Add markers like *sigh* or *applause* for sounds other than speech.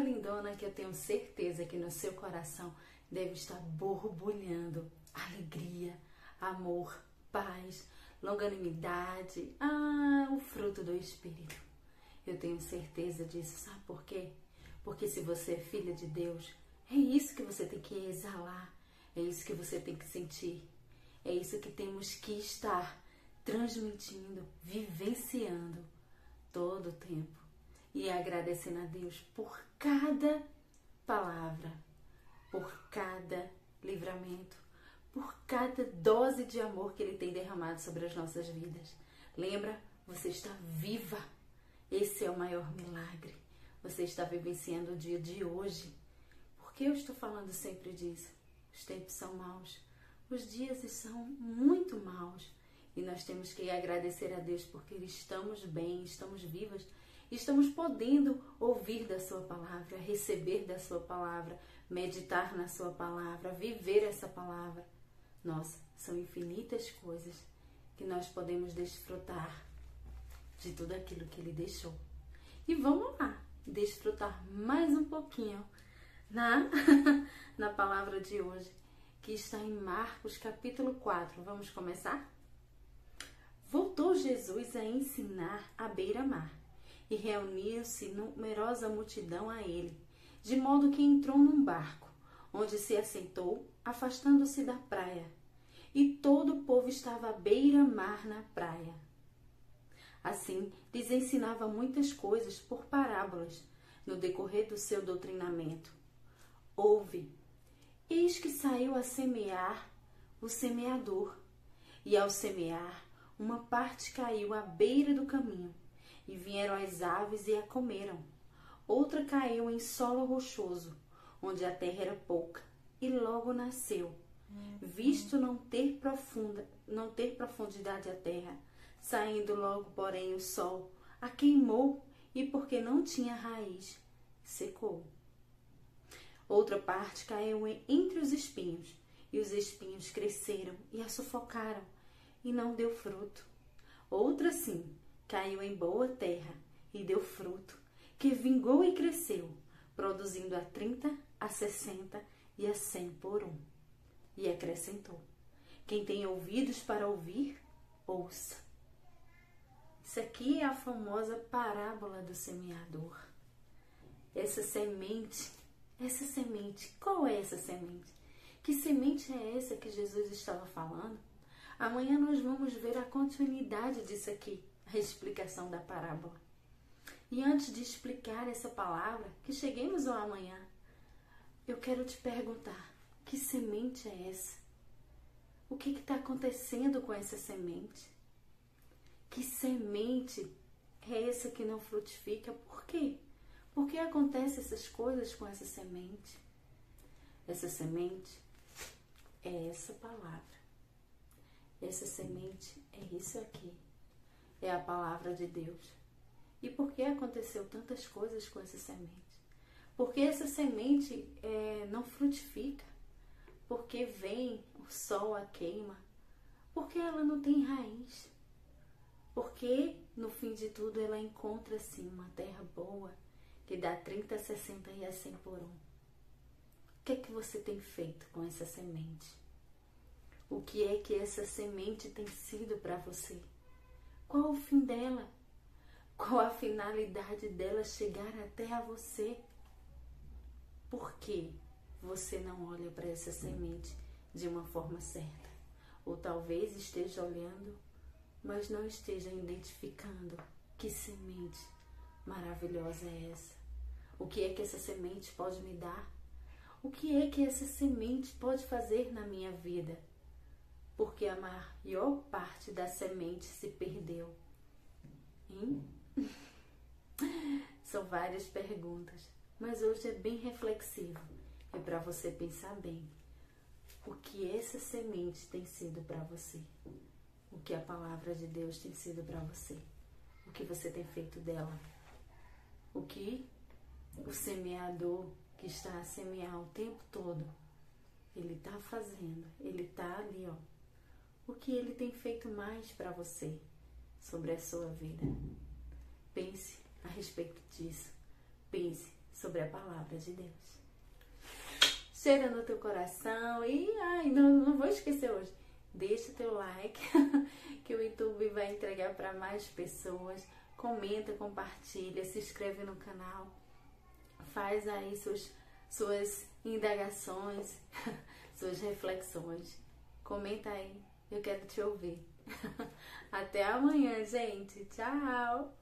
Lindona que eu tenho certeza que no seu coração deve estar borbulhando alegria, amor, paz, longanimidade, ah, o fruto do Espírito. Eu tenho certeza disso, sabe por quê? Porque se você é filha de Deus, é isso que você tem que exalar, é isso que você tem que sentir, é isso que temos que estar transmitindo, vivenciando todo o tempo e agradecendo a Deus por cada palavra, por cada livramento, por cada dose de amor que Ele tem derramado sobre as nossas vidas. Lembra? Você está viva. Esse é o maior milagre. Você está vivenciando o dia de hoje. Por que eu estou falando sempre disso? Os tempos são maus. Os dias são muito maus. E nós temos que agradecer a Deus porque estamos bem, estamos vivas estamos podendo ouvir da Sua palavra, receber da Sua palavra, meditar na Sua palavra, viver essa palavra. Nossa, são infinitas coisas que nós podemos desfrutar de tudo aquilo que Ele deixou. E vamos lá, desfrutar mais um pouquinho na, *laughs* na palavra de hoje, que está em Marcos capítulo 4. Vamos começar? Voltou Jesus a ensinar à beira-mar e reuniu-se numerosa multidão a ele, de modo que entrou num barco, onde se assentou, afastando-se da praia. E todo o povo estava à beira-mar na praia. Assim, lhes ensinava muitas coisas por parábolas, no decorrer do seu doutrinamento. Ouve, eis que saiu a semear o semeador, e ao semear, uma parte caiu à beira do caminho e vieram as aves e a comeram. Outra caiu em solo rochoso, onde a terra era pouca, e logo nasceu. Visto não ter profunda, não ter profundidade a terra, saindo logo, porém, o sol, a queimou, e porque não tinha raiz, secou. Outra parte caiu entre os espinhos, e os espinhos cresceram e a sufocaram, e não deu fruto. Outra sim, caiu em boa terra e deu fruto, que vingou e cresceu, produzindo a trinta, a sessenta e a cem por um. E acrescentou: Quem tem ouvidos para ouvir, ouça. Isso aqui é a famosa parábola do semeador. Essa semente, essa semente, qual é essa semente? Que semente é essa que Jesus estava falando? Amanhã nós vamos ver a continuidade disso aqui a explicação da parábola. E antes de explicar essa palavra, que cheguemos ao amanhã, eu quero te perguntar: que semente é essa? O que está acontecendo com essa semente? Que semente é essa que não frutifica? Por quê? Por que acontecem essas coisas com essa semente? Essa semente é essa palavra. Essa semente é isso aqui é a palavra de Deus. E por que aconteceu tantas coisas com essa semente? Porque essa semente é, não frutifica, porque vem o sol a queima, porque ela não tem raiz, porque no fim de tudo ela encontra sim uma terra boa que dá 30, 60 e a 100 por um. O que é que você tem feito com essa semente? O que é que essa semente tem sido para você? Qual o fim dela? Qual a finalidade dela chegar até a você? Por que você não olha para essa semente de uma forma certa? Ou talvez esteja olhando, mas não esteja identificando que semente maravilhosa é essa? O que é que essa semente pode me dar? O que é que essa semente pode fazer na minha vida? Porque a maior parte da semente se perdeu? Hein? *laughs* São várias perguntas, mas hoje é bem reflexivo. É para você pensar bem o que essa semente tem sido para você, o que a palavra de Deus tem sido para você, o que você tem feito dela, o que o semeador que está a semear o tempo todo, ele está fazendo, ele está ali, ó, o que ele tem feito mais para você sobre a sua vida. Pense a respeito disso. Pense sobre a palavra de Deus. Cheira no teu coração e ai, não, não vou esquecer hoje. Deixa teu like *laughs* que o YouTube vai entregar para mais pessoas. Comenta, compartilha, se inscreve no canal. Faz aí suas, suas indagações, *laughs* suas reflexões. Comenta aí, eu quero te ouvir. *laughs* Até amanhã, gente. Tchau!